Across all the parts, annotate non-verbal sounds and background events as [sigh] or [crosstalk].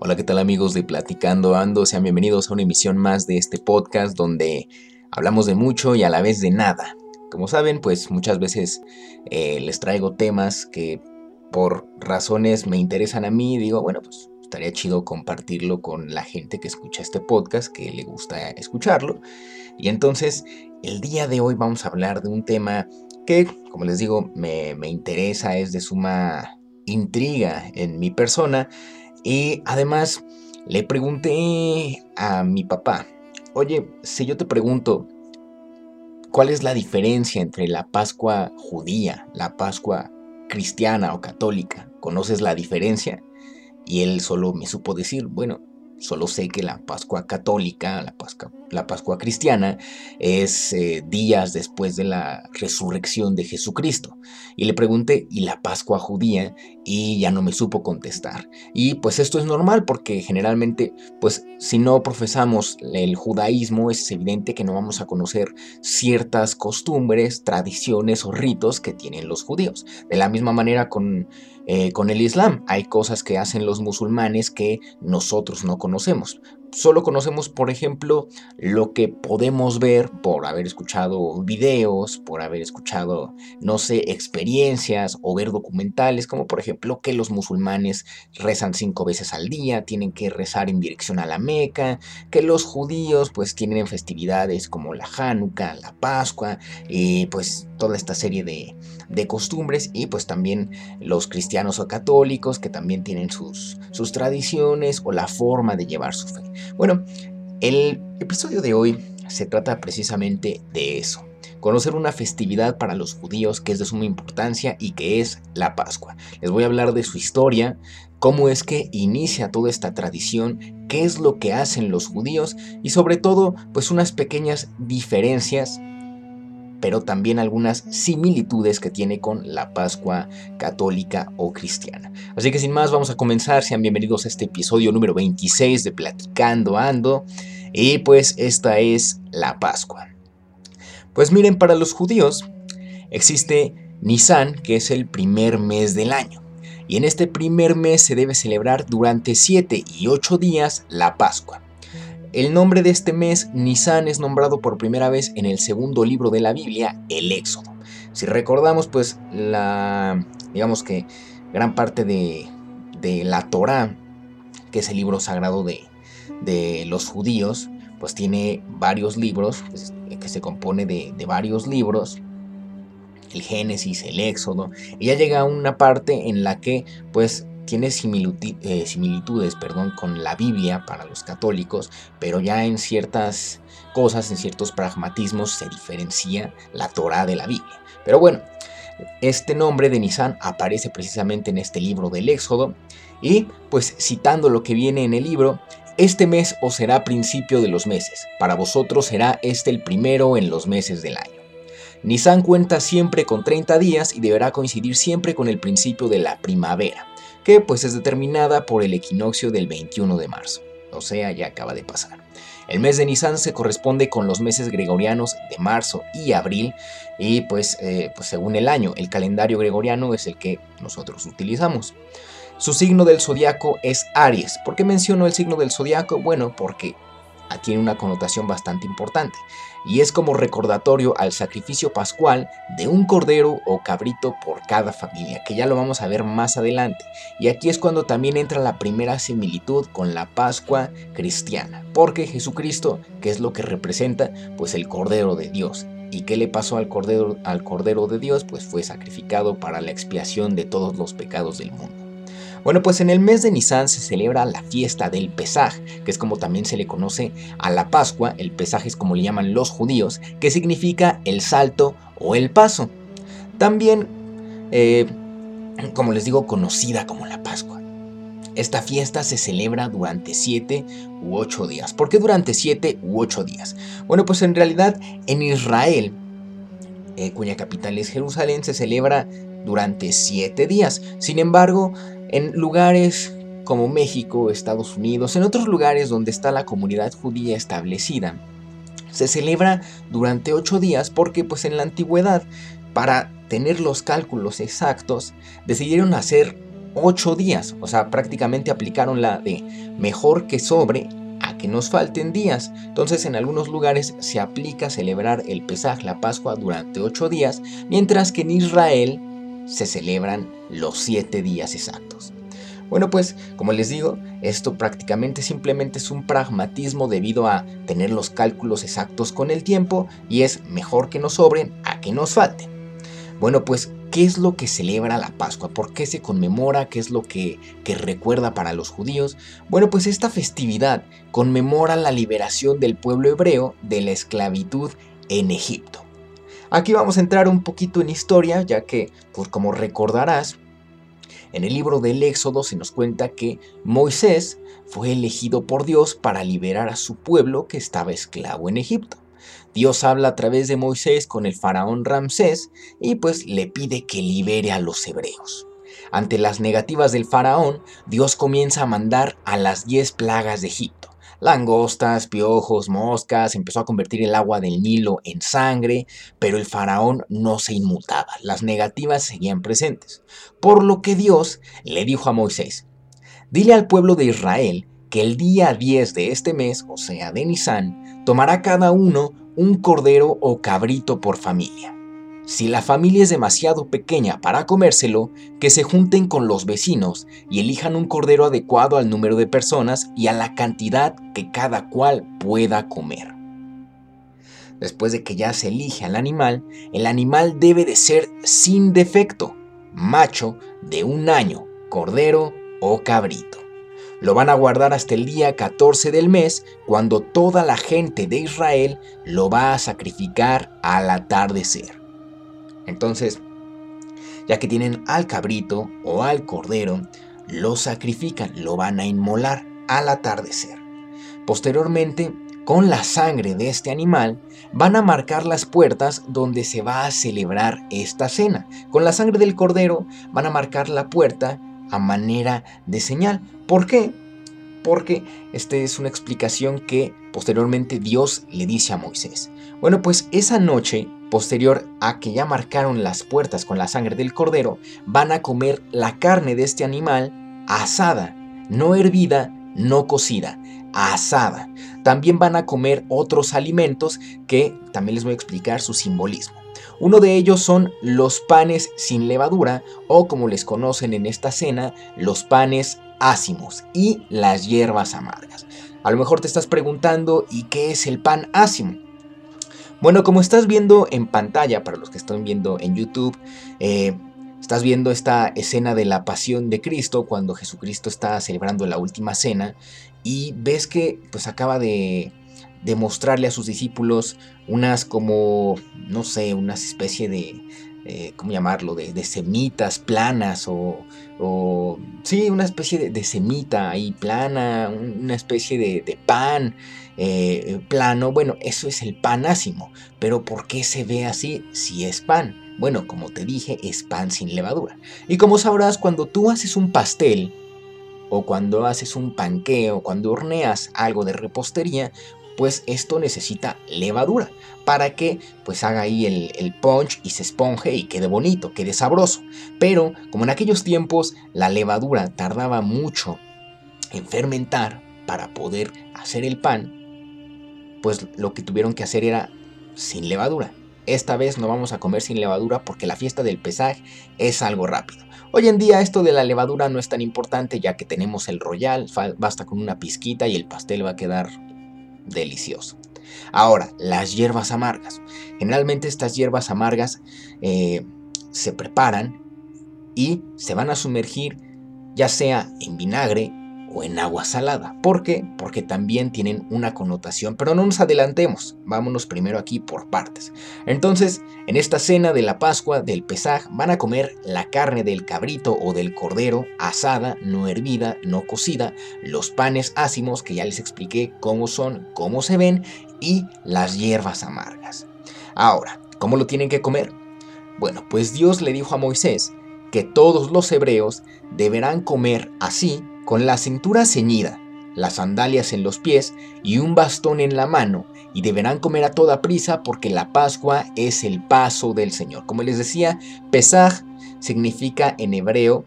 Hola, ¿qué tal amigos de Platicando Ando? Sean bienvenidos a una emisión más de este podcast donde hablamos de mucho y a la vez de nada. Como saben, pues muchas veces eh, les traigo temas que por razones me interesan a mí digo, bueno, pues estaría chido compartirlo con la gente que escucha este podcast, que le gusta escucharlo. Y entonces, el día de hoy vamos a hablar de un tema que, como les digo, me, me interesa, es de suma intriga en mi persona y además le pregunté a mi papá, oye, si yo te pregunto, ¿cuál es la diferencia entre la Pascua judía, la Pascua cristiana o católica? ¿Conoces la diferencia? Y él solo me supo decir, bueno, Solo sé que la Pascua católica, la Pascua, cristiana, es eh, días después de la resurrección de Jesucristo. Y le pregunté, ¿y la Pascua judía? Y ya no me supo contestar. Y pues esto es normal porque generalmente, pues si no profesamos el judaísmo, es evidente que no vamos a conocer ciertas costumbres, tradiciones o ritos que tienen los judíos. De la misma manera con eh, con el Islam. Hay cosas que hacen los musulmanes que nosotros no conocemos solo conocemos, por ejemplo, lo que podemos ver por haber escuchado videos, por haber escuchado, no sé, experiencias o ver documentales, como por ejemplo que los musulmanes rezan cinco veces al día, tienen que rezar en dirección a la Meca, que los judíos pues tienen festividades como la Hanukkah, la Pascua, y pues toda esta serie de, de costumbres, y pues también los cristianos o católicos que también tienen sus, sus tradiciones o la forma de llevar su fe. Bueno, el episodio de hoy se trata precisamente de eso. Conocer una festividad para los judíos que es de suma importancia y que es la Pascua. Les voy a hablar de su historia, cómo es que inicia toda esta tradición, qué es lo que hacen los judíos y sobre todo pues unas pequeñas diferencias pero también algunas similitudes que tiene con la Pascua católica o cristiana. Así que sin más, vamos a comenzar. Sean bienvenidos a este episodio número 26 de Platicando Ando. Y pues esta es la Pascua. Pues miren, para los judíos existe Nisan, que es el primer mes del año. Y en este primer mes se debe celebrar durante 7 y 8 días la Pascua. El nombre de este mes, Nisan, es nombrado por primera vez en el segundo libro de la Biblia, el Éxodo. Si recordamos, pues, la, digamos que gran parte de, la Torá, que es el libro sagrado de, de los judíos, pues tiene varios libros, que se compone de, de, varios libros, el Génesis, el Éxodo, y ya llega una parte en la que pues tiene eh, similitudes perdón, con la Biblia para los católicos, pero ya en ciertas cosas, en ciertos pragmatismos, se diferencia la Torah de la Biblia. Pero bueno, este nombre de Nisan aparece precisamente en este libro del Éxodo, y pues citando lo que viene en el libro, este mes os será principio de los meses, para vosotros será este el primero en los meses del año. Nisan cuenta siempre con 30 días y deberá coincidir siempre con el principio de la primavera que pues es determinada por el equinoccio del 21 de marzo, o sea, ya acaba de pasar. El mes de Nisan se corresponde con los meses gregorianos de marzo y abril y pues, eh, pues según el año, el calendario gregoriano es el que nosotros utilizamos. Su signo del zodiaco es Aries. ¿Por qué menciono el signo del zodiaco? Bueno, porque tiene una connotación bastante importante y es como recordatorio al sacrificio pascual de un cordero o cabrito por cada familia, que ya lo vamos a ver más adelante. Y aquí es cuando también entra la primera similitud con la Pascua cristiana, porque Jesucristo, que es lo que representa, pues el cordero de Dios. ¿Y qué le pasó al cordero, al cordero de Dios? Pues fue sacrificado para la expiación de todos los pecados del mundo. Bueno, pues en el mes de Nisan se celebra la fiesta del Pesaj, que es como también se le conoce a la Pascua, el Pesaj es como le llaman los judíos, que significa el salto o el paso. También, eh, como les digo, conocida como la Pascua. Esta fiesta se celebra durante 7 u 8 días. ¿Por qué durante 7 u 8 días? Bueno, pues en realidad en Israel, eh, cuya capital es Jerusalén, se celebra durante 7 días. Sin embargo, en lugares como México, Estados Unidos, en otros lugares donde está la comunidad judía establecida, se celebra durante ocho días porque pues en la antigüedad, para tener los cálculos exactos, decidieron hacer ocho días. O sea, prácticamente aplicaron la de mejor que sobre a que nos falten días. Entonces en algunos lugares se aplica celebrar el Pesaj, la Pascua, durante ocho días, mientras que en Israel se celebran los siete días exactos. Bueno, pues como les digo, esto prácticamente simplemente es un pragmatismo debido a tener los cálculos exactos con el tiempo y es mejor que nos sobren a que nos falten. Bueno, pues, ¿qué es lo que celebra la Pascua? ¿Por qué se conmemora? ¿Qué es lo que, que recuerda para los judíos? Bueno, pues esta festividad conmemora la liberación del pueblo hebreo de la esclavitud en Egipto. Aquí vamos a entrar un poquito en historia, ya que, pues como recordarás, en el libro del Éxodo se nos cuenta que Moisés fue elegido por Dios para liberar a su pueblo que estaba esclavo en Egipto. Dios habla a través de Moisés con el faraón Ramsés y pues le pide que libere a los hebreos. Ante las negativas del faraón, Dios comienza a mandar a las diez plagas de Egipto langostas, piojos, moscas, empezó a convertir el agua del Nilo en sangre, pero el faraón no se inmutaba, las negativas seguían presentes. Por lo que Dios le dijo a Moisés, dile al pueblo de Israel que el día 10 de este mes, o sea de Nisan, tomará cada uno un cordero o cabrito por familia si la familia es demasiado pequeña para comérselo, que se junten con los vecinos y elijan un cordero adecuado al número de personas y a la cantidad que cada cual pueda comer. Después de que ya se elige al animal, el animal debe de ser sin defecto, macho de un año, cordero o cabrito. Lo van a guardar hasta el día 14 del mes, cuando toda la gente de Israel lo va a sacrificar al atardecer. Entonces, ya que tienen al cabrito o al cordero, lo sacrifican, lo van a inmolar al atardecer. Posteriormente, con la sangre de este animal, van a marcar las puertas donde se va a celebrar esta cena. Con la sangre del cordero van a marcar la puerta a manera de señal. ¿Por qué? Porque esta es una explicación que posteriormente Dios le dice a Moisés. Bueno, pues esa noche Posterior a que ya marcaron las puertas con la sangre del cordero, van a comer la carne de este animal asada, no hervida, no cocida, asada. También van a comer otros alimentos que también les voy a explicar su simbolismo. Uno de ellos son los panes sin levadura o como les conocen en esta cena, los panes ácimos y las hierbas amargas. A lo mejor te estás preguntando, ¿y qué es el pan ácimo? Bueno, como estás viendo en pantalla, para los que están viendo en YouTube, eh, estás viendo esta escena de la pasión de Cristo cuando Jesucristo está celebrando la última cena y ves que pues acaba de, demostrarle a sus discípulos unas como, no sé, unas especie de, eh, ¿cómo llamarlo?, de, semitas planas o, o, sí, una especie de, semita ahí plana, una especie de, pan eh, plano, bueno, eso es el panásimo, pero ¿por qué se ve así si es pan? Bueno, como te dije, es pan sin levadura. Y como sabrás, cuando tú haces un pastel, o cuando haces un panqueo, cuando horneas algo de repostería, pues esto necesita levadura para que pues haga ahí el, el, punch y se esponje y quede bonito, quede sabroso. Pero como en aquellos tiempos la levadura tardaba mucho en fermentar para poder hacer el pan, pues lo que tuvieron que hacer era sin levadura. Esta vez no vamos a comer sin levadura porque la fiesta del pesaje es algo rápido. Hoy en día esto de la levadura no es tan importante ya que tenemos el royal, basta con una pizquita y el pastel va a quedar delicioso. Ahora, las hierbas amargas. Generalmente estas hierbas amargas eh, se preparan y se van a sumergir ya sea en vinagre o en agua salada. ¿Por qué? Porque también tienen una connotación, pero no nos adelantemos, vámonos primero aquí por partes. Entonces, en esta cena de la Pascua del Pesaj van a comer la carne del cabrito o del cordero asada, no hervida, no cocida, los panes ácimos que ya les expliqué cómo son, cómo se ven y las hierbas amargas. Ahora, ¿cómo lo tienen que comer? Bueno, pues Dios le dijo a Moisés que todos los hebreos deberán comer así con la cintura ceñida, las sandalias en los pies y un bastón en la mano, y deberán comer a toda prisa porque la Pascua es el paso del Señor. Como les decía, Pesaj significa en hebreo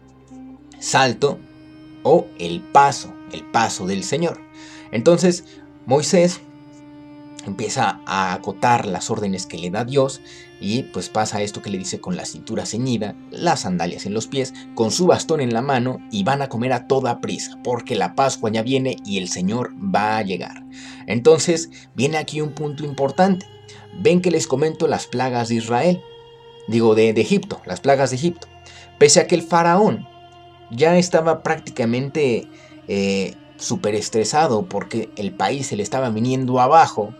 salto o el paso, el paso del Señor. Entonces Moisés empieza a acotar las órdenes que le da Dios y pues pasa esto que le dice con la cintura ceñida, las sandalias en los pies, con su bastón en la mano y van a comer a toda prisa porque la Pascua ya viene y el Señor va a llegar. Entonces viene aquí un punto importante. Ven que les comento las plagas de Israel, digo de, Egipto, las plagas de Egipto. Pese a que el faraón ya estaba prácticamente eh, súper estresado porque el país se le estaba viniendo abajo,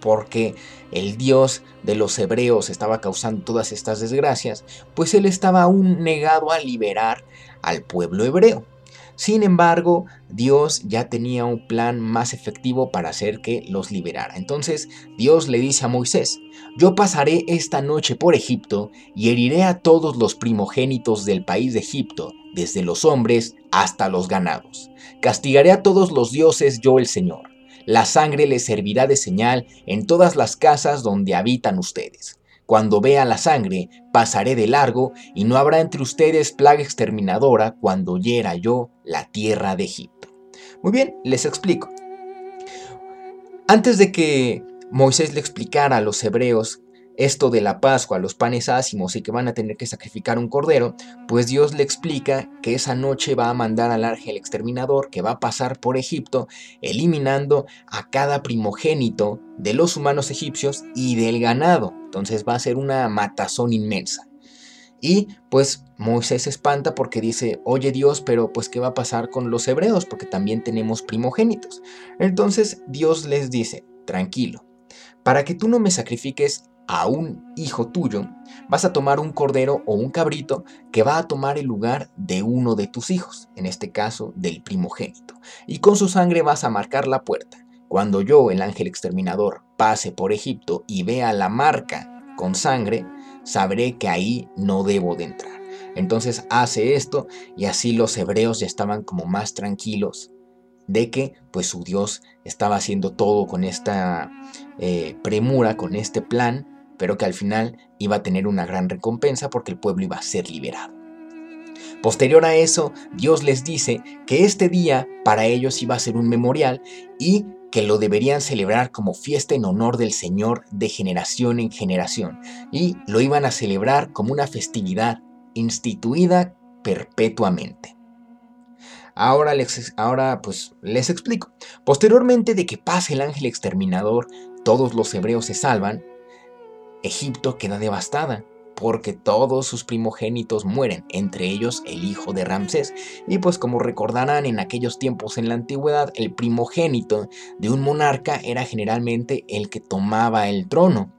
porque el Dios de los hebreos estaba causando todas estas desgracias, pues él estaba aún negado a liberar al pueblo hebreo. Sin embargo, Dios ya tenía un plan más efectivo para hacer que los liberara. Entonces Dios le dice a Moisés, yo pasaré esta noche por Egipto y heriré a todos los primogénitos del país de Egipto, desde los hombres hasta los ganados. Castigaré a todos los dioses yo el Señor. La sangre les servirá de señal en todas las casas donde habitan ustedes. Cuando vea la sangre, pasaré de largo, y no habrá entre ustedes plaga exterminadora cuando hiera yo la tierra de Egipto. Muy bien, les explico. Antes de que Moisés le explicara a los hebreos esto de la Pascua, los panes ácimos y que van a tener que sacrificar un cordero, pues Dios le explica que esa noche va a mandar al ángel exterminador que va a pasar por Egipto, eliminando a cada primogénito de los humanos egipcios y del ganado. Entonces va a ser una matazón inmensa. Y pues Moisés se espanta porque dice, oye Dios, pero pues ¿qué va a pasar con los hebreos? Porque también tenemos primogénitos. Entonces Dios les dice, tranquilo, para que tú no me sacrifiques a un hijo tuyo, vas a tomar un cordero o un cabrito que va a tomar el lugar de uno de tus hijos, en este caso del primogénito, y con su sangre vas a marcar la puerta. Cuando yo, el ángel exterminador, pase por Egipto y vea la marca con sangre, sabré que ahí no debo de entrar. Entonces hace esto y así los hebreos ya estaban como más tranquilos de que pues su Dios estaba haciendo todo con esta eh, premura, con este plan pero que al final iba a tener una gran recompensa porque el pueblo iba a ser liberado. Posterior a eso, Dios les dice que este día para ellos iba a ser un memorial y que lo deberían celebrar como fiesta en honor del Señor de generación en generación, y lo iban a celebrar como una festividad instituida perpetuamente. Ahora les, pues les explico. Posteriormente de que pase el ángel exterminador, todos los hebreos se salvan, Egipto queda devastada porque todos sus primogénitos mueren, entre ellos el hijo de Ramsés. Y pues como recordarán en aquellos tiempos en la antigüedad, el primogénito de un monarca era generalmente el que tomaba el trono,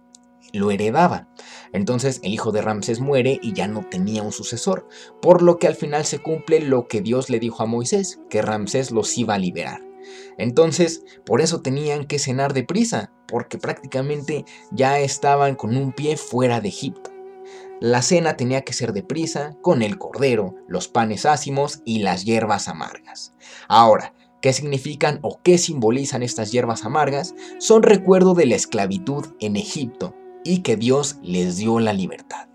lo heredaba. Entonces el hijo de Ramsés muere y ya no tenía un sucesor, por lo que al final se cumple lo que Dios le dijo a Moisés, que Ramsés los iba a liberar. Entonces, por eso tenían que cenar deprisa, porque prácticamente ya estaban con un pie fuera de Egipto. La cena tenía que ser deprisa, con el cordero, los panes ácimos y las hierbas amargas. Ahora, ¿qué significan o qué simbolizan estas hierbas amargas? Son recuerdo de la esclavitud en Egipto y que Dios les dio la libertad.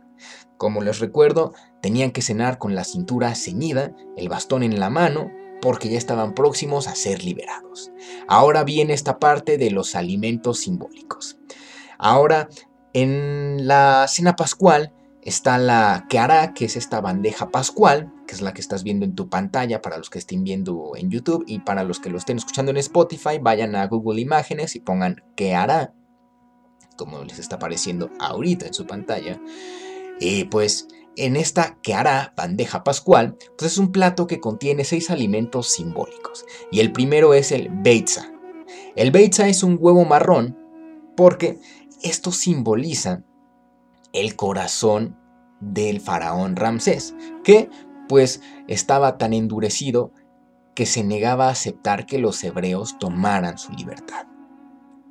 Como les recuerdo, tenían que cenar con la cintura ceñida, el bastón en la mano, porque ya estaban próximos a ser liberados. Ahora viene esta parte de los alimentos simbólicos. Ahora, en la cena pascual está la hará, que es esta bandeja pascual, que es la que estás viendo en tu pantalla para los que estén viendo en YouTube y para los que lo estén escuchando en Spotify, vayan a Google Imágenes y pongan hará, como les está apareciendo ahorita en su pantalla. Y pues en esta que hará bandeja pascual, pues es un plato que contiene seis alimentos simbólicos. Y el primero es el beitza. El beitza es un huevo marrón porque esto simboliza el corazón del faraón Ramsés, que pues estaba tan endurecido que se negaba a aceptar que los hebreos tomaran su libertad.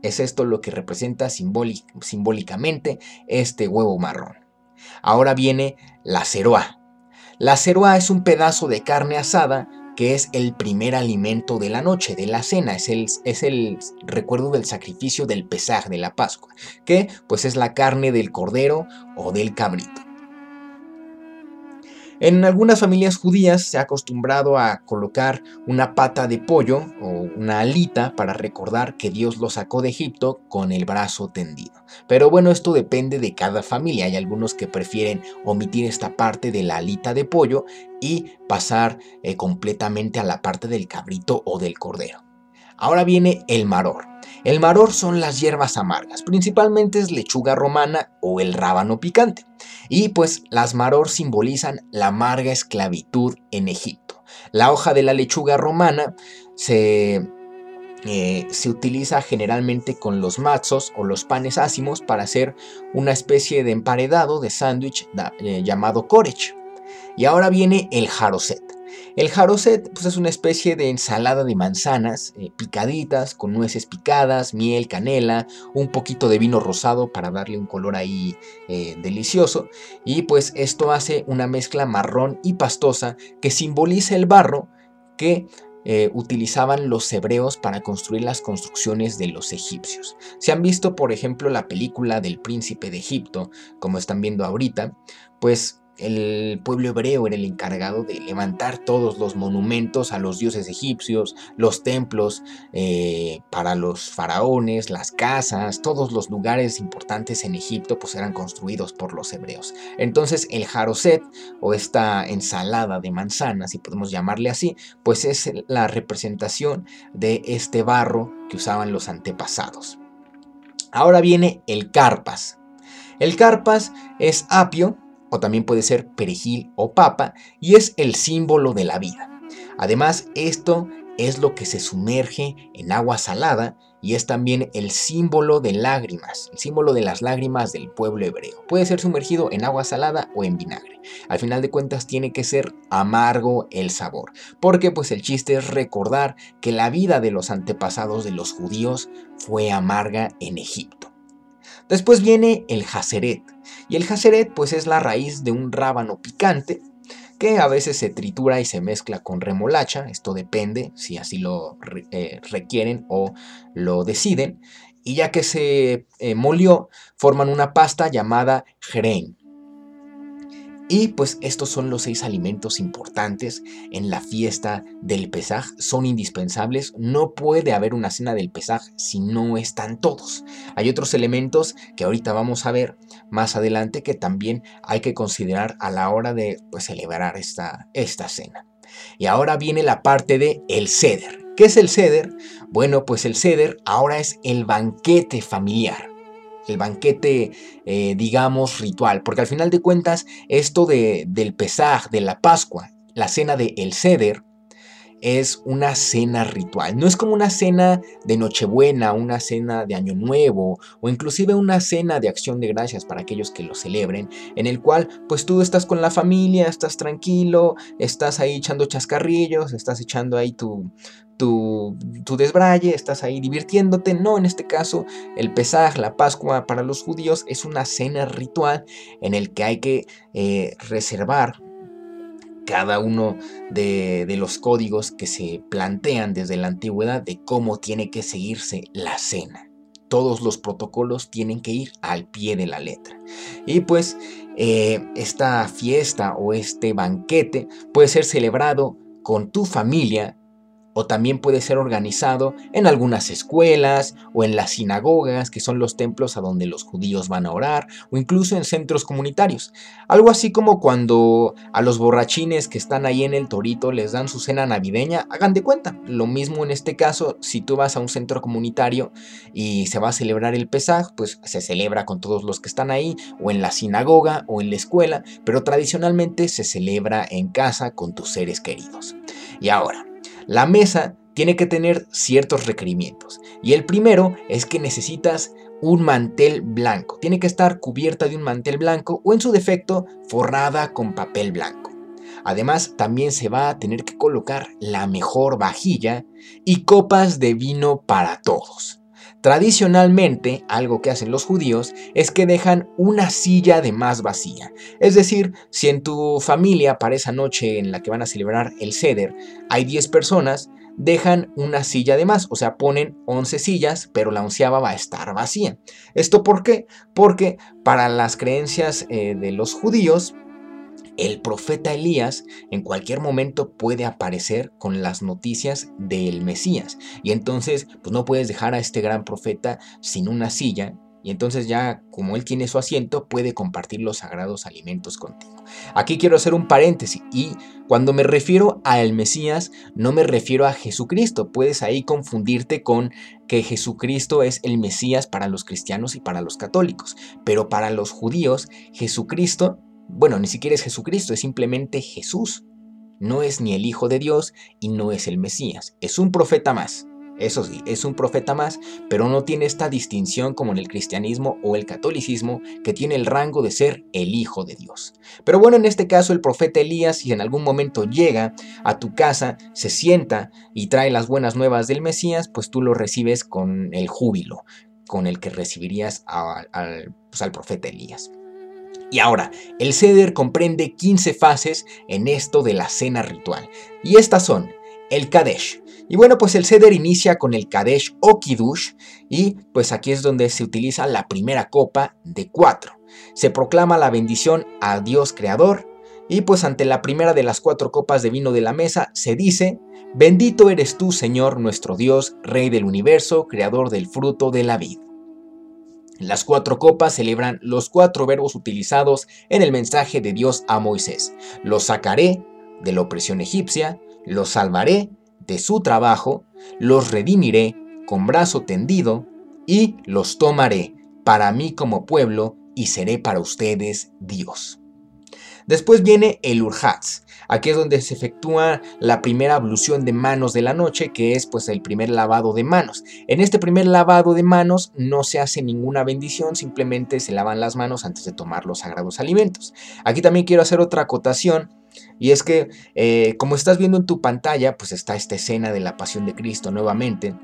Es esto lo que representa simbólicamente este huevo marrón. Ahora viene la ceroa. La ceroa es un pedazo de carne asada que es el primer alimento de la noche, de la cena, es el, es el recuerdo del sacrificio del pesaj de la Pascua, que pues es la carne del cordero o del cabrito. En algunas familias judías se ha acostumbrado a colocar una pata de pollo o una alita para recordar que Dios lo sacó de Egipto con el brazo tendido. Pero bueno, esto depende de cada familia. Hay algunos que prefieren omitir esta parte de la alita de pollo y pasar eh, completamente a la parte del cabrito o del cordero. Ahora viene el maror. El maror son las hierbas amargas, principalmente es lechuga romana o el rábano picante. Y pues las maror simbolizan la amarga esclavitud en Egipto. La hoja de la lechuga romana se, eh, se utiliza generalmente con los matzos o los panes ácimos para hacer una especie de emparedado de sándwich eh, llamado korech. Y ahora viene el jaroset. El jaroset pues, es una especie de ensalada de manzanas eh, picaditas con nueces picadas, miel, canela, un poquito de vino rosado para darle un color ahí eh, delicioso. Y pues esto hace una mezcla marrón y pastosa que simboliza el barro que eh, utilizaban los hebreos para construir las construcciones de los egipcios. Si han visto, por ejemplo, la película del príncipe de Egipto, como están viendo ahorita, pues el pueblo hebreo era el encargado de levantar todos los monumentos a los dioses egipcios, los templos eh, para los faraones, las casas, todos los lugares importantes en Egipto pues eran construidos por los hebreos. Entonces el jaroset o esta ensalada de manzanas, si podemos llamarle así, pues es la representación de este barro que usaban los antepasados. Ahora viene el carpas. El carpas es apio, o también puede ser perejil o papa, y es el símbolo de la vida. Además, esto es lo que se sumerge en agua salada y es también el símbolo de lágrimas, el símbolo de las lágrimas del pueblo hebreo. Puede ser sumergido en agua salada o en vinagre. Al final de cuentas tiene que ser amargo el sabor, porque pues el chiste es recordar que la vida de los antepasados de los judíos fue amarga en Egipto. Después viene el jaceret. Y el jaceret pues es la raíz de un rábano picante que a veces se tritura y se mezcla con remolacha. Esto depende si así lo eh, requieren o lo deciden. Y ya que se eh, molió, forman una pasta llamada jrein. Y pues estos son los seis alimentos importantes en la fiesta del Pesaj, son indispensables, no puede haber una cena del Pesaj si no están todos. Hay otros elementos que ahorita vamos a ver más adelante que también hay que considerar a la hora de pues, celebrar esta, esta cena. Y ahora viene la parte de el ceder. ¿Qué es el ceder? Bueno, pues el ceder ahora es el banquete familiar el banquete, eh, digamos, ritual. Porque al final de cuentas, esto de, del Pesaj, de la Pascua, la cena de El Ceder, es una cena ritual. No es como una cena de Nochebuena, una cena de Año Nuevo o inclusive una cena de acción de gracias para aquellos que lo celebren, en el cual pues tú estás con la familia, estás tranquilo, estás ahí echando chascarrillos, estás echando ahí tu, tu, tu, desbraye, estás ahí divirtiéndote. No, en este caso, el Pesaj, la Pascua para los judíos, es una cena ritual en el que hay que eh, reservar cada uno de, los códigos que se plantean desde la antigüedad de cómo tiene que seguirse la cena. Todos los protocolos tienen que ir al pie de la letra. Y pues eh, esta fiesta o este banquete puede ser celebrado con tu familia o también puede ser organizado en algunas escuelas o en las sinagogas, que son los templos a donde los judíos van a orar, o incluso en centros comunitarios. Algo así como cuando a los borrachines que están ahí en el torito les dan su cena navideña, hagan de cuenta. Lo mismo en este caso, si tú vas a un centro comunitario y se va a celebrar el Pesaj, pues se celebra con todos los que están ahí, o en la sinagoga o en la escuela, pero tradicionalmente se celebra en casa con tus seres queridos. Y ahora, la mesa tiene que tener ciertos requerimientos. Y el primero es que necesitas un mantel blanco. Tiene que estar cubierta de un mantel blanco o en su defecto forrada con papel blanco. Además, también se va a tener que colocar la mejor vajilla y copas de vino para todos. Tradicionalmente, algo que hacen los judíos es que dejan una silla de más vacía. Es decir, si en tu familia para esa noche en la que van a celebrar el ceder hay 10 personas, dejan una silla de más, o sea, ponen 11 sillas, pero la onceava va a estar vacía. ¿Esto por qué? Porque para las creencias eh, de los judíos, el profeta Elías en cualquier momento puede aparecer con las noticias del Mesías. Y entonces, pues no puedes dejar a este gran profeta sin una silla. Y entonces ya, como él tiene su asiento, puede compartir los sagrados alimentos contigo. Aquí quiero hacer un paréntesis y cuando me refiero al Mesías, no me refiero a Jesucristo. Puedes ahí confundirte con que Jesucristo es el Mesías para los cristianos y para los católicos. Pero para los judíos, Jesucristo bueno, ni siquiera es Jesucristo, es simplemente Jesús. No es ni el Hijo de Dios y no es el Mesías, es un profeta más. Eso sí, es un profeta más, pero no tiene esta distinción como en el cristianismo o el catolicismo, que tiene el rango de ser el Hijo de Dios. Pero bueno, en este caso el profeta Elías, si en algún momento llega a tu casa, se sienta y trae las buenas nuevas del Mesías, pues tú lo recibes con el júbilo con el que recibirías pues, al profeta Elías. Y ahora, el ceder comprende 15 fases en esto de la cena ritual. Y estas son el Kadesh. Y bueno, pues el ceder inicia con el Kadesh o Kiddush y pues aquí es donde se utiliza la primera copa de cuatro. Se proclama la bendición a Dios Creador y pues ante la primera de las cuatro copas de vino de la mesa se dice, bendito eres tú Señor nuestro Dios, Rey del universo, Creador del fruto de la vida. Las cuatro copas celebran los cuatro verbos utilizados en el mensaje de Dios a Moisés. Los sacaré de la opresión egipcia, los salvaré de su trabajo, los redimiré con brazo tendido y los tomaré para mí como pueblo y seré para ustedes Dios. Después viene el Urhatz. Aquí es donde se efectúa la primera ablución de manos de la noche, que es pues el primer lavado de manos. En este primer lavado de manos no se hace ninguna bendición, simplemente se lavan las manos antes de tomar los sagrados alimentos. Aquí también quiero hacer otra acotación. Y es que, eh, como estás viendo en tu pantalla, pues está esta escena de la pasión de Cristo nuevamente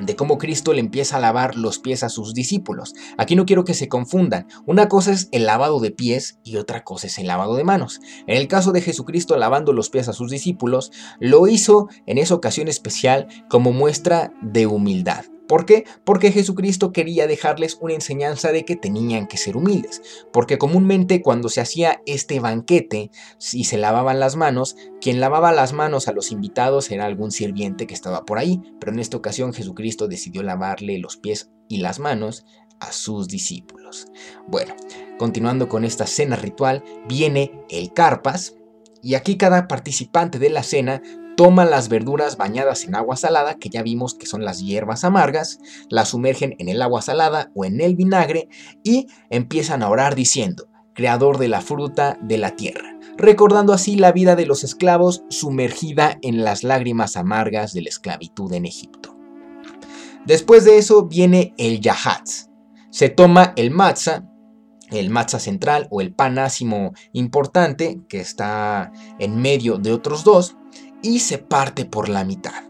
de cómo Cristo le empieza a lavar los pies a sus discípulos. Aquí no quiero que se confundan. Una cosa es el lavado de pies y otra cosa es el lavado de manos. En el caso de Jesucristo lavando los pies a sus discípulos, lo hizo en esa ocasión especial como muestra de humildad. ¿Por qué? Porque Jesucristo quería dejarles una enseñanza de que tenían que ser humildes. Porque comúnmente cuando se hacía este banquete y se lavaban las manos, quien lavaba las manos a los invitados era algún sirviente que estaba por ahí. Pero en esta ocasión Jesucristo decidió lavarle los pies y las manos a sus discípulos. Bueno, continuando con esta cena ritual, viene el carpas, y aquí cada participante de la cena toma las verduras bañadas en agua salada, que ya vimos que son las hierbas amargas, las sumergen en el agua salada o en el vinagre y empiezan a orar diciendo, Creador de la fruta de la tierra, recordando así la vida de los esclavos sumergida en las lágrimas amargas de la esclavitud en Egipto. Después de eso viene el yahatz. Se toma el matzah, el matzah central o el panásimo importante que está en medio de otros dos y se parte por la mitad.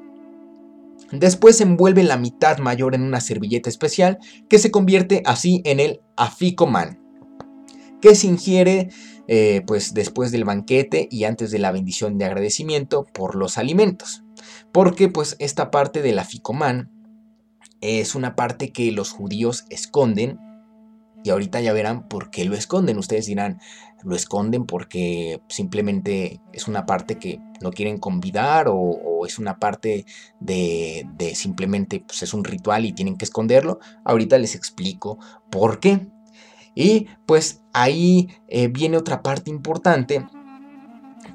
Después envuelve la mitad mayor en una servilleta especial que se convierte así en el aficoman, que se ingiere eh, pues después del banquete y antes de la bendición de agradecimiento por los alimentos. Porque pues esta parte del aficoman es una parte que los judíos esconden y ahorita ya verán por qué lo esconden. Ustedes dirán, lo esconden porque simplemente es una parte que no quieren convidar o, es una parte de, simplemente pues es un ritual y tienen que esconderlo. Ahorita les explico por qué. Y pues ahí eh, viene otra parte importante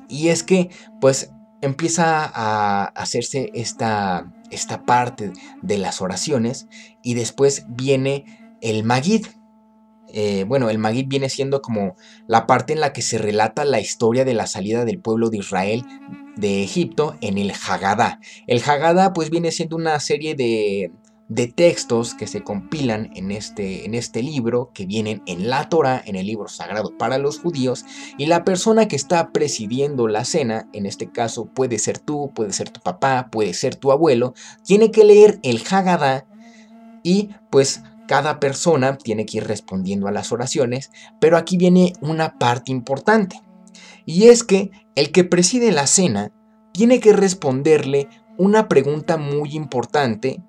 y es que pues empieza a hacerse esta, esta parte de las oraciones y después viene el Magid. Eh, bueno, el Magid viene siendo como la parte en la que se relata la historia de la salida del pueblo de Israel de Egipto en el Haggadah. El Haggadah pues viene siendo una serie de, de textos que se compilan en este, en este libro, que vienen en la Torah, en el libro sagrado para los judíos, y la persona que está presidiendo la cena, en este caso puede ser tú, puede ser tu papá, puede ser tu abuelo, tiene que leer el Haggadah y pues cada persona tiene que ir respondiendo a las oraciones, pero aquí viene una parte importante. Y es que el que preside la cena tiene que responderle una pregunta muy importante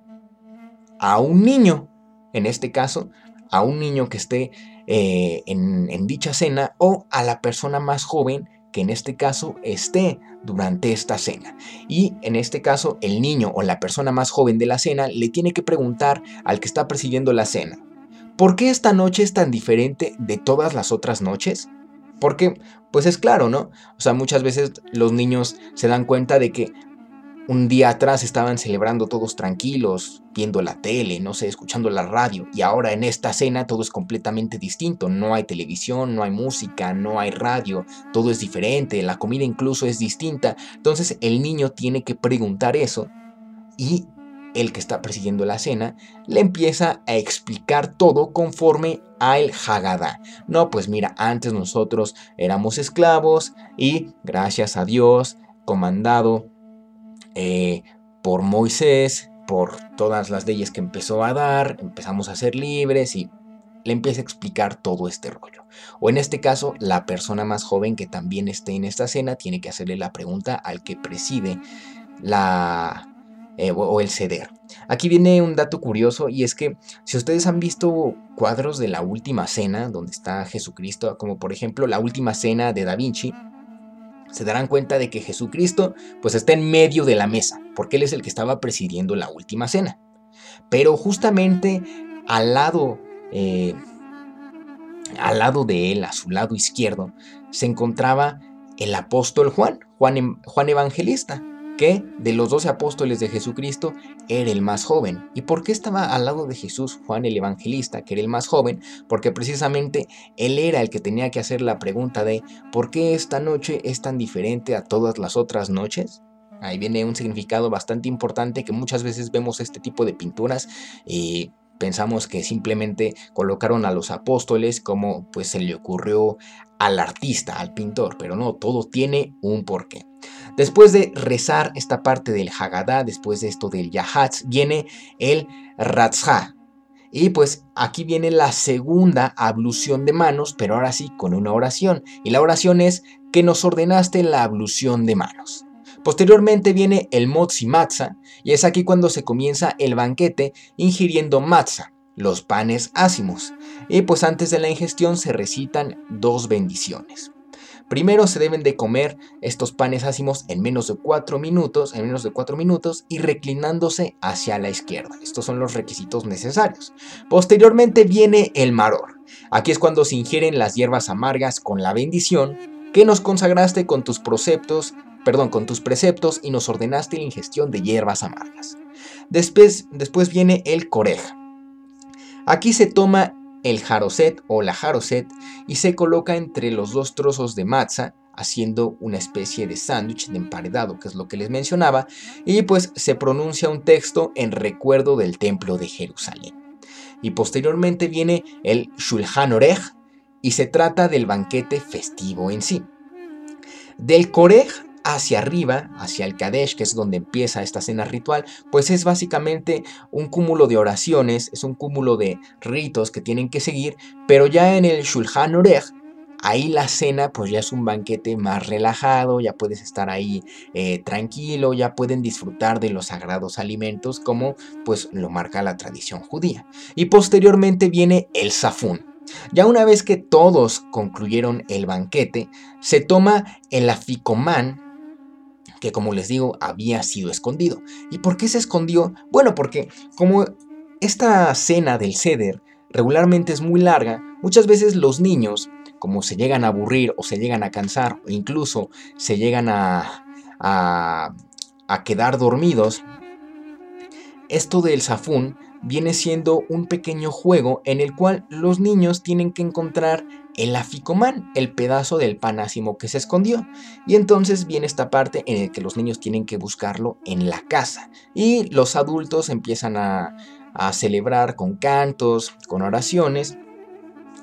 a un niño, en este caso a un niño que esté eh, en, en dicha cena o a la persona más joven que en este caso esté durante esta cena. Y en este caso, el niño o la persona más joven de la cena le tiene que preguntar al que está presidiendo la cena, ¿por qué esta noche es tan diferente de todas las otras noches? Porque, pues es claro, ¿no? O sea, muchas veces los niños se dan cuenta de que un día atrás estaban celebrando todos tranquilos, viendo la tele, no sé, escuchando la radio, y ahora en esta cena todo es completamente distinto. No hay televisión, no hay música, no hay radio, todo es diferente, la comida incluso es distinta. Entonces el niño tiene que preguntar eso y el que está presidiendo la cena le empieza a explicar todo conforme a el Haggadah. No, pues mira, antes nosotros éramos esclavos y gracias a Dios, comandado eh, por Moisés, por todas las leyes que empezó a dar, empezamos a ser libres y le empieza a explicar todo este rollo. O en este caso, la persona más joven que también esté en esta cena tiene que hacerle la pregunta al que preside la eh, o el ceder. Aquí viene un dato curioso y es que si ustedes han visto cuadros de la última cena donde está Jesucristo, como por ejemplo la última cena de Da Vinci, se darán cuenta de que Jesucristo pues está en medio de la mesa, porque Él es el que estaba presidiendo la última cena. Pero justamente al lado, eh, al lado de Él, a su lado izquierdo, se encontraba el apóstol Juan, Juan, Juan Evangelista, que de los doce apóstoles de Jesucristo era el más joven. ¿Y por qué estaba al lado de Jesús Juan el Evangelista, que era el más joven? Porque precisamente él era el que tenía que hacer la pregunta de ¿por qué esta noche es tan diferente a todas las otras noches? Ahí viene un significado bastante importante que muchas veces vemos este tipo de pinturas y pensamos que simplemente colocaron a los apóstoles como pues se le ocurrió al artista, al pintor, pero no, todo tiene un porqué. Después de rezar esta parte del Haggadah, después de esto del Yahatz, viene el Ratzah. Y pues aquí viene la segunda ablución de manos, pero ahora sí con una oración. Y la oración es que nos ordenaste la ablución de manos. Posteriormente viene el Motzi Matzah, y es aquí cuando se comienza el banquete ingiriendo matzah, los panes ácimos. Y pues antes de la ingestión se recitan dos bendiciones. Primero se deben de comer estos panes ácimos en menos de 4 minutos, en menos de 4 minutos y reclinándose hacia la izquierda. Estos son los requisitos necesarios. Posteriormente viene el maror. Aquí es cuando se ingieren las hierbas amargas con la bendición que nos consagraste con tus preceptos, perdón, con tus preceptos y nos ordenaste la ingestión de hierbas amargas. Después, después viene el corej. Aquí se toma el jaroset o la jaroset y se coloca entre los dos trozos de matza haciendo una especie de sándwich de emparedado, que es lo que les mencionaba, y pues se pronuncia un texto en recuerdo del templo de Jerusalén. Y posteriormente viene el Shulchan Orej y se trata del banquete festivo en sí. Del Korej hacia arriba, hacia el Kadesh, que es donde empieza esta cena ritual, pues es básicamente un cúmulo de oraciones, es un cúmulo de ritos que tienen que seguir, pero ya en el Shulchan Orech, ahí la cena pues ya es un banquete más relajado, ya puedes estar ahí eh, tranquilo, ya pueden disfrutar de los sagrados alimentos como pues lo marca la tradición judía. Y posteriormente viene el Safún. Ya una vez que todos concluyeron el banquete, se toma el aficomán, que como les digo había sido escondido. ¿Y por qué se escondió? Bueno, porque como esta cena del ceder regularmente es muy larga, muchas veces los niños, como se llegan a aburrir o se llegan a cansar o incluso se llegan a, a, a quedar dormidos, esto del zafún viene siendo un pequeño juego en el cual los niños tienen que encontrar el aficomán, el pedazo del panásimo que se escondió. Y entonces viene esta parte en la que los niños tienen que buscarlo en la casa. Y los adultos empiezan a, a celebrar con cantos, con oraciones.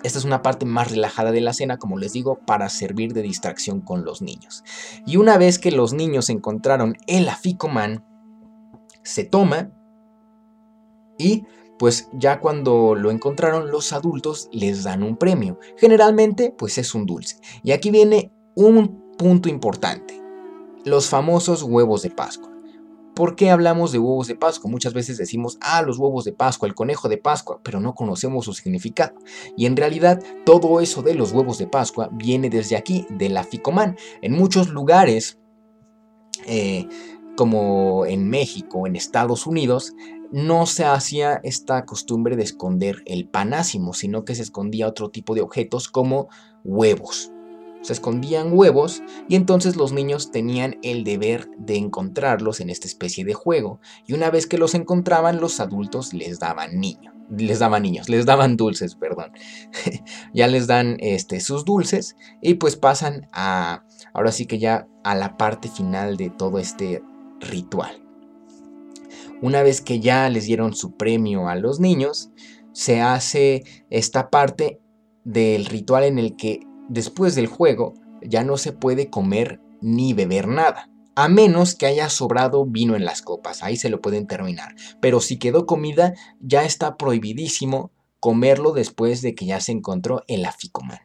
Esta es una parte más relajada de la cena, como les digo, para servir de distracción con los niños. Y una vez que los niños encontraron el aficomán, se toma y pues ya cuando lo encontraron los adultos les dan un premio. Generalmente pues es un dulce. Y aquí viene un punto importante. Los famosos huevos de Pascua. ¿Por qué hablamos de huevos de Pascua? Muchas veces decimos, ah, los huevos de Pascua, el conejo de Pascua, pero no conocemos su significado. Y en realidad todo eso de los huevos de Pascua viene desde aquí, de la Ficomán. En muchos lugares, eh, como en México, en Estados Unidos, no se hacía esta costumbre de esconder el panásimo, sino que se escondía otro tipo de objetos como huevos se escondían huevos y entonces los niños tenían el deber de encontrarlos en esta especie de juego y una vez que los encontraban los adultos les daban niños, les daban niños, les daban dulces, perdón. [laughs] ya les dan este, sus dulces y pues pasan a, ahora sí que ya a la parte final de todo este ritual. Una vez que ya les dieron su premio a los niños, se hace esta parte del ritual en el que después del juego ya no se puede comer ni beber nada. A menos que haya sobrado vino en las copas, ahí se lo pueden terminar. Pero si quedó comida, ya está prohibidísimo comerlo después de que ya se encontró el aficoman.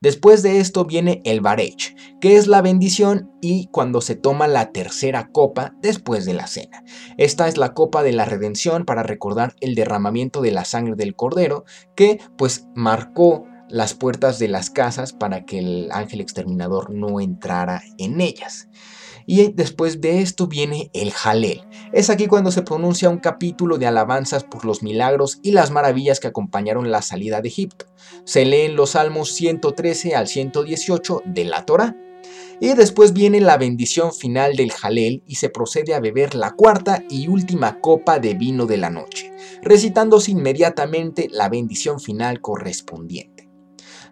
Después de esto viene el Barech, que es la bendición y cuando se toma la tercera copa después de la cena. Esta es la copa de la redención para recordar el derramamiento de la sangre del cordero que pues marcó las puertas de las casas para que el ángel exterminador no entrara en ellas. Y después de esto viene el Jalel. Es aquí cuando se pronuncia un capítulo de alabanzas por los milagros y las maravillas que acompañaron la salida de Egipto. Se leen los salmos 113 al 118 de la Torah. Y después viene la bendición final del Jalel y se procede a beber la cuarta y última copa de vino de la noche, recitándose inmediatamente la bendición final correspondiente.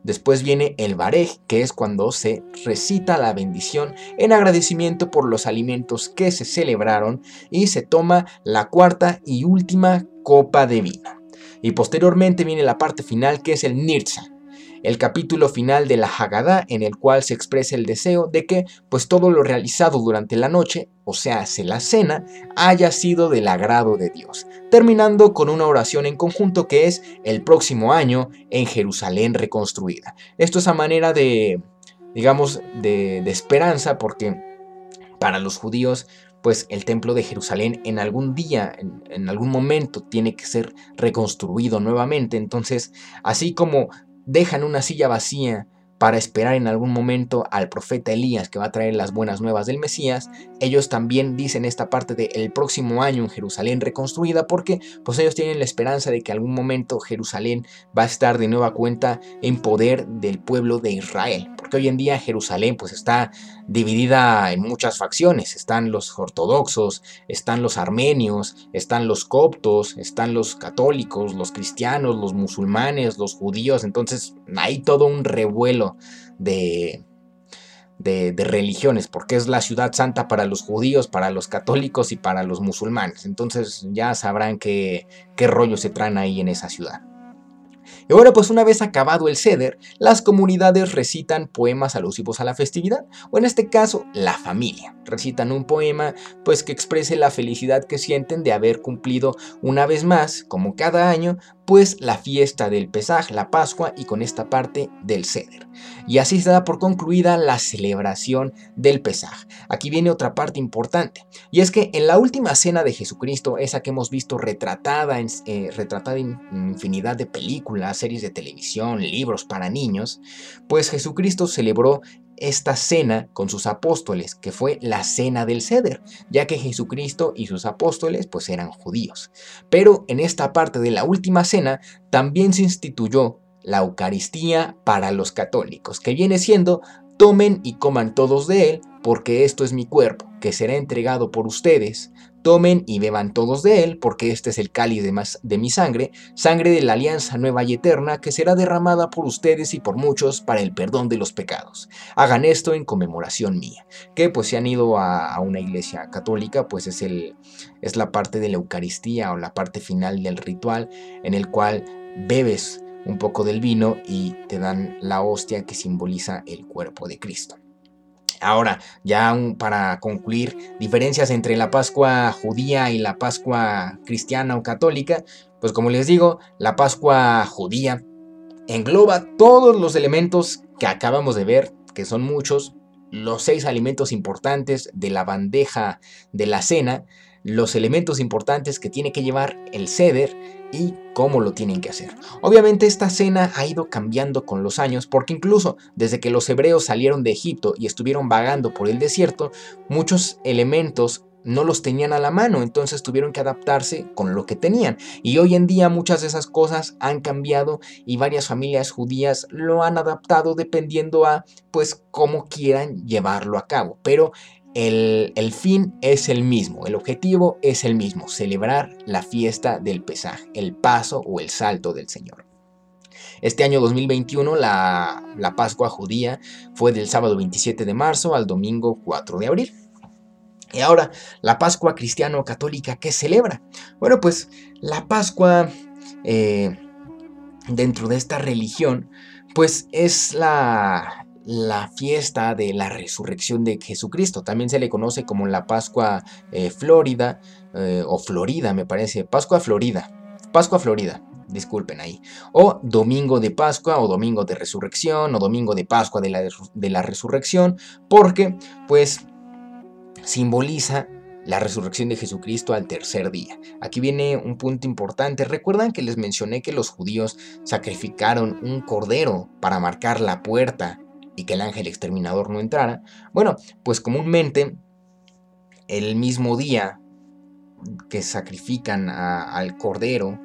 Después viene el Barej, que es cuando se recita la bendición en agradecimiento por los alimentos que se celebraron y se toma la cuarta y última copa de vino. Y posteriormente viene la parte final que es el Nirza, el capítulo final de la Haggadah en el cual se expresa el deseo de que pues todo lo realizado durante la noche, o sea, se la cena, haya sido del agrado de Dios, terminando con una oración en conjunto que es el próximo año en Jerusalén reconstruida. Esto es a manera de, digamos, de, esperanza porque para los judíos pues el templo de Jerusalén en algún día, en, algún momento, tiene que ser reconstruido nuevamente. Entonces, así como dejan una silla vacía para esperar en algún momento al profeta Elías que va a traer las buenas nuevas del Mesías, ellos también dicen esta parte de el próximo año en Jerusalén reconstruida porque pues ellos tienen la esperanza de que algún momento Jerusalén va a estar de nueva cuenta en poder del pueblo de Israel, hoy en día Jerusalén pues está dividida en muchas facciones, están los ortodoxos, están los armenios, están los coptos, están los católicos, los cristianos, los musulmanes, los judíos, entonces hay todo un revuelo de, de, religiones, porque es la ciudad santa para los judíos, para los católicos y para los musulmanes. Entonces ya sabrán qué, qué rollo se traen ahí en esa ciudad. Y ahora pues una vez acabado el ceder, las comunidades recitan poemas alusivos a la festividad, o en este caso, la familia. Recitan un poema pues que exprese la felicidad que sienten de haber cumplido una vez más, como cada año, pues la fiesta del Pesaj, la Pascua y con esta parte del Ceder. Y así se da por concluida la celebración del Pesaj. Aquí viene otra parte importante, y es que en la última cena de Jesucristo, esa que hemos visto retratada en, eh, retratada en infinidad de películas, series de televisión, libros para niños, pues Jesucristo celebró esta cena con sus apóstoles, que fue la cena del ceder, ya que Jesucristo y sus apóstoles pues eran judíos. Pero en esta parte de la última cena también se instituyó la Eucaristía para los católicos, que viene siendo tomen y coman todos de él, porque esto es mi cuerpo, que será entregado por ustedes. Tomen y beban todos de él, porque este es el cáliz de, de, mi sangre, sangre de la alianza nueva y eterna, que será derramada por ustedes y por muchos para el perdón de los pecados. Hagan esto en conmemoración mía. Que pues si han ido a, una iglesia católica, pues es, el, es la parte de la Eucaristía o la parte final del ritual en el cual bebes un poco del vino y te dan la hostia que simboliza el cuerpo de Cristo. Ahora, ya para concluir, diferencias entre la Pascua judía y la Pascua cristiana o católica, pues como les digo, la Pascua judía engloba todos los elementos que acabamos de ver, que son muchos, los seis alimentos importantes de la bandeja de la cena, los elementos importantes que tiene que llevar el ceder y cómo lo tienen que hacer. Obviamente esta cena ha ido cambiando con los años porque incluso desde que los hebreos salieron de Egipto y estuvieron vagando por el desierto, muchos elementos no los tenían a la mano, entonces tuvieron que adaptarse con lo que tenían. Y hoy en día muchas de esas cosas han cambiado y varias familias judías lo han adaptado dependiendo a pues cómo quieran llevarlo a cabo. Pero el, fin es el mismo, el objetivo es el mismo, celebrar la fiesta del pesaje, el paso o el salto del Señor. Este año 2021 la, la Pascua judía fue del sábado 27 de marzo al domingo 4 de abril. Y ahora, la Pascua cristiano-católica, ¿qué celebra? Bueno, pues la Pascua eh, dentro de esta religión, pues es la, la, fiesta de la resurrección de Jesucristo. También se le conoce como la Pascua eh, Florida eh, o Florida, me parece. Pascua Florida. Pascua Florida. Disculpen ahí. O Domingo de Pascua o Domingo de Resurrección o Domingo de Pascua de la, de la Resurrección. Porque pues simboliza la resurrección de Jesucristo al tercer día. Aquí viene un punto importante. ¿Recuerdan que les mencioné que los judíos sacrificaron un cordero para marcar la puerta y que el ángel exterminador no entrara? Bueno, pues comúnmente el mismo día que sacrifican al cordero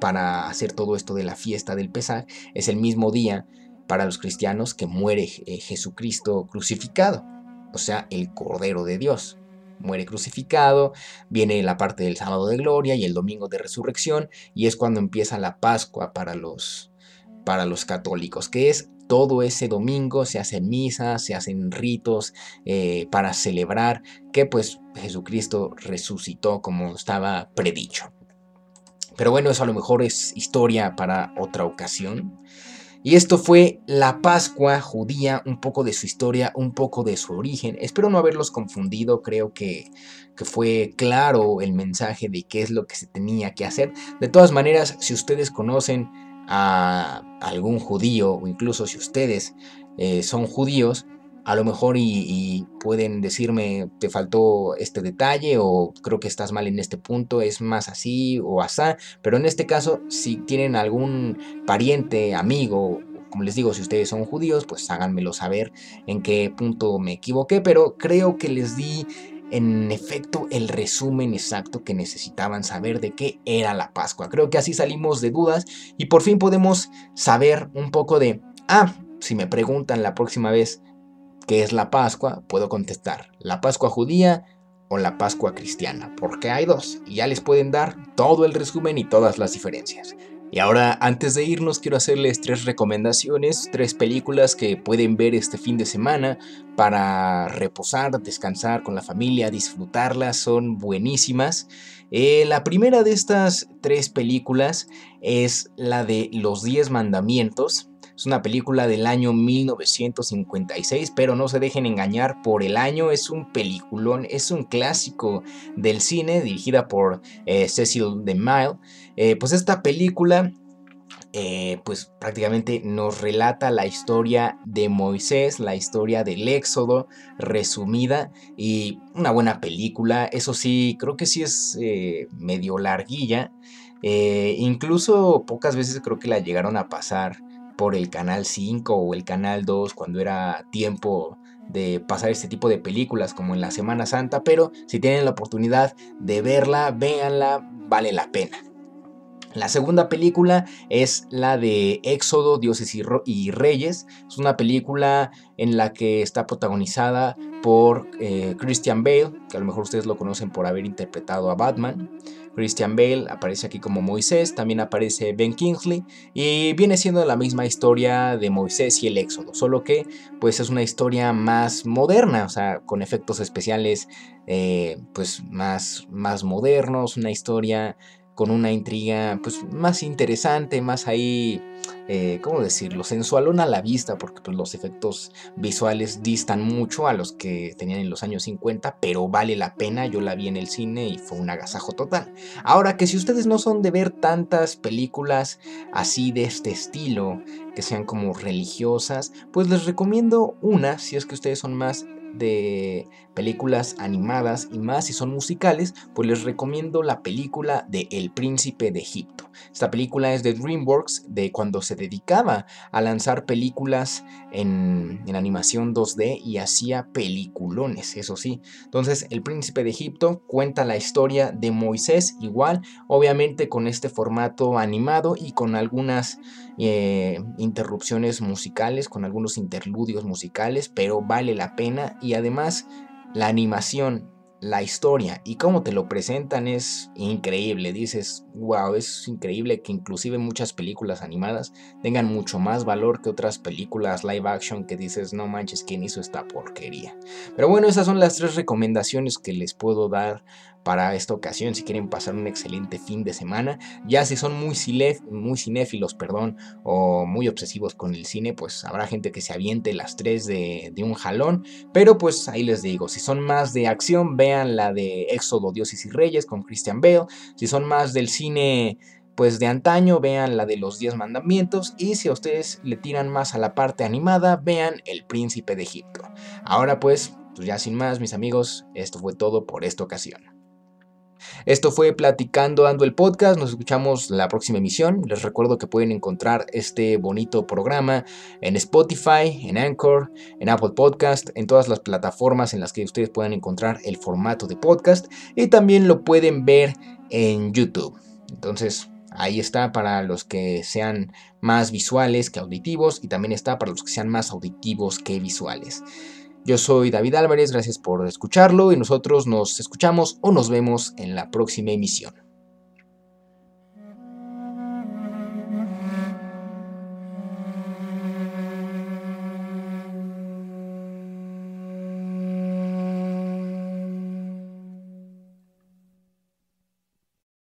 para hacer todo esto de la fiesta del Pesaj es el mismo día para los cristianos que muere eh, Jesucristo crucificado o sea, el Cordero de Dios. Muere crucificado, viene la parte del sábado de gloria y el domingo de resurrección, y es cuando empieza la Pascua para los, para los católicos, que es todo ese domingo se hacen misas, se hacen ritos eh, para celebrar que pues Jesucristo resucitó como estaba predicho. Pero bueno, eso a lo mejor es historia para otra ocasión. Y esto fue la Pascua judía, un poco de su historia, un poco de su origen. Espero no haberlos confundido, creo que, que, fue claro el mensaje de qué es lo que se tenía que hacer. De todas maneras, si ustedes conocen a algún judío o incluso si ustedes eh, son judíos, a lo mejor y, pueden decirme te faltó este detalle o creo que estás mal en este punto, es más así o asá, pero en este caso si tienen algún pariente, amigo, como les digo, si ustedes son judíos, pues háganmelo saber en qué punto me equivoqué, pero creo que les di en efecto el resumen exacto que necesitaban saber de qué era la Pascua. Creo que así salimos de dudas y por fin podemos saber un poco de, ah, si me preguntan la próxima vez, ¿Qué es la Pascua? Puedo contestar, la Pascua judía o la Pascua cristiana, porque hay dos y ya les pueden dar todo el resumen y todas las diferencias. Y ahora, antes de irnos, quiero hacerles tres recomendaciones, tres películas que pueden ver este fin de semana para reposar, descansar con la familia, disfrutarlas, son buenísimas. Eh, la primera de estas tres películas es la de Los Diez Mandamientos. Es una película del año 1956, pero no se dejen engañar por el año. Es un peliculón, es un clásico del cine dirigida por eh, Cecil DeMille. Eh, pues esta película eh, pues prácticamente nos relata la historia de Moisés, la historia del Éxodo resumida y una buena película. Eso sí, creo que sí es medio larguilla. incluso pocas veces creo que la llegaron a pasar por el canal 5 o el canal 2 cuando era tiempo de pasar este tipo de películas como en la Semana Santa, pero si tienen la oportunidad de verla, véanla, vale la pena. La segunda película es la de Éxodo, Dioses y, Reyes. Es una película en la que está protagonizada por eh, Christian Bale, que a lo mejor ustedes lo conocen por haber interpretado a Batman. Christian Bale aparece aquí como Moisés, también aparece Ben Kingsley y viene siendo la misma historia de Moisés y el Éxodo, solo que pues es una historia más moderna, o sea, con efectos especiales eh, pues más, más modernos, una historia con una intriga pues más interesante, más ahí, eh, ¿cómo decirlo? Sensualona a la vista, porque pues, los efectos visuales distan mucho a los que tenían en los años 50, pero vale la pena, yo la vi en el cine y fue un agasajo total. Ahora que si ustedes no son de ver tantas películas así de este estilo, que sean como religiosas, pues les recomiendo una, si es que ustedes son más de películas animadas y más si son musicales, pues les recomiendo la película de El Príncipe de Egipto. Esta película es de DreamWorks, de cuando se dedicaba a lanzar películas en, en animación 2D y hacía peliculones, eso sí. Entonces, El Príncipe de Egipto cuenta la historia de Moisés, igual, obviamente con este formato animado y con algunas eh, interrupciones musicales, con algunos interludios musicales, pero vale la pena y además la animación la historia y cómo te lo presentan es increíble. Dices, wow, es increíble que inclusive muchas películas animadas tengan mucho más valor que otras películas live action que dices, no manches, ¿quién hizo esta porquería? Pero bueno, esas son las tres recomendaciones que les puedo dar para esta ocasión si quieren pasar un excelente fin de semana. Ya si son muy, cinéfilos perdón, o muy obsesivos con el cine, pues habrá gente que se aviente las tres de, de, un jalón. Pero pues ahí les digo, si son más de acción, vean la de Éxodo, Dioses y Reyes con Christian Bale. Si son más del cine pues de antaño, vean la de los 10 mandamientos y si a ustedes le tiran más a la parte animada, vean El Príncipe de Egipto. Ahora pues, pues ya sin más, mis amigos, esto fue todo por esta ocasión. Esto fue Platicando Ando el Podcast. Nos escuchamos la próxima emisión. Les recuerdo que pueden encontrar este bonito programa en Spotify, en Anchor, en Apple Podcast, en todas las plataformas en las que ustedes puedan encontrar el formato de podcast. Y también lo pueden ver en YouTube. Entonces, Ahí está para los que sean más visuales que auditivos y también está para los que sean más auditivos que visuales. Yo soy David Álvarez, gracias por escucharlo y nosotros nos escuchamos o nos vemos en la próxima emisión.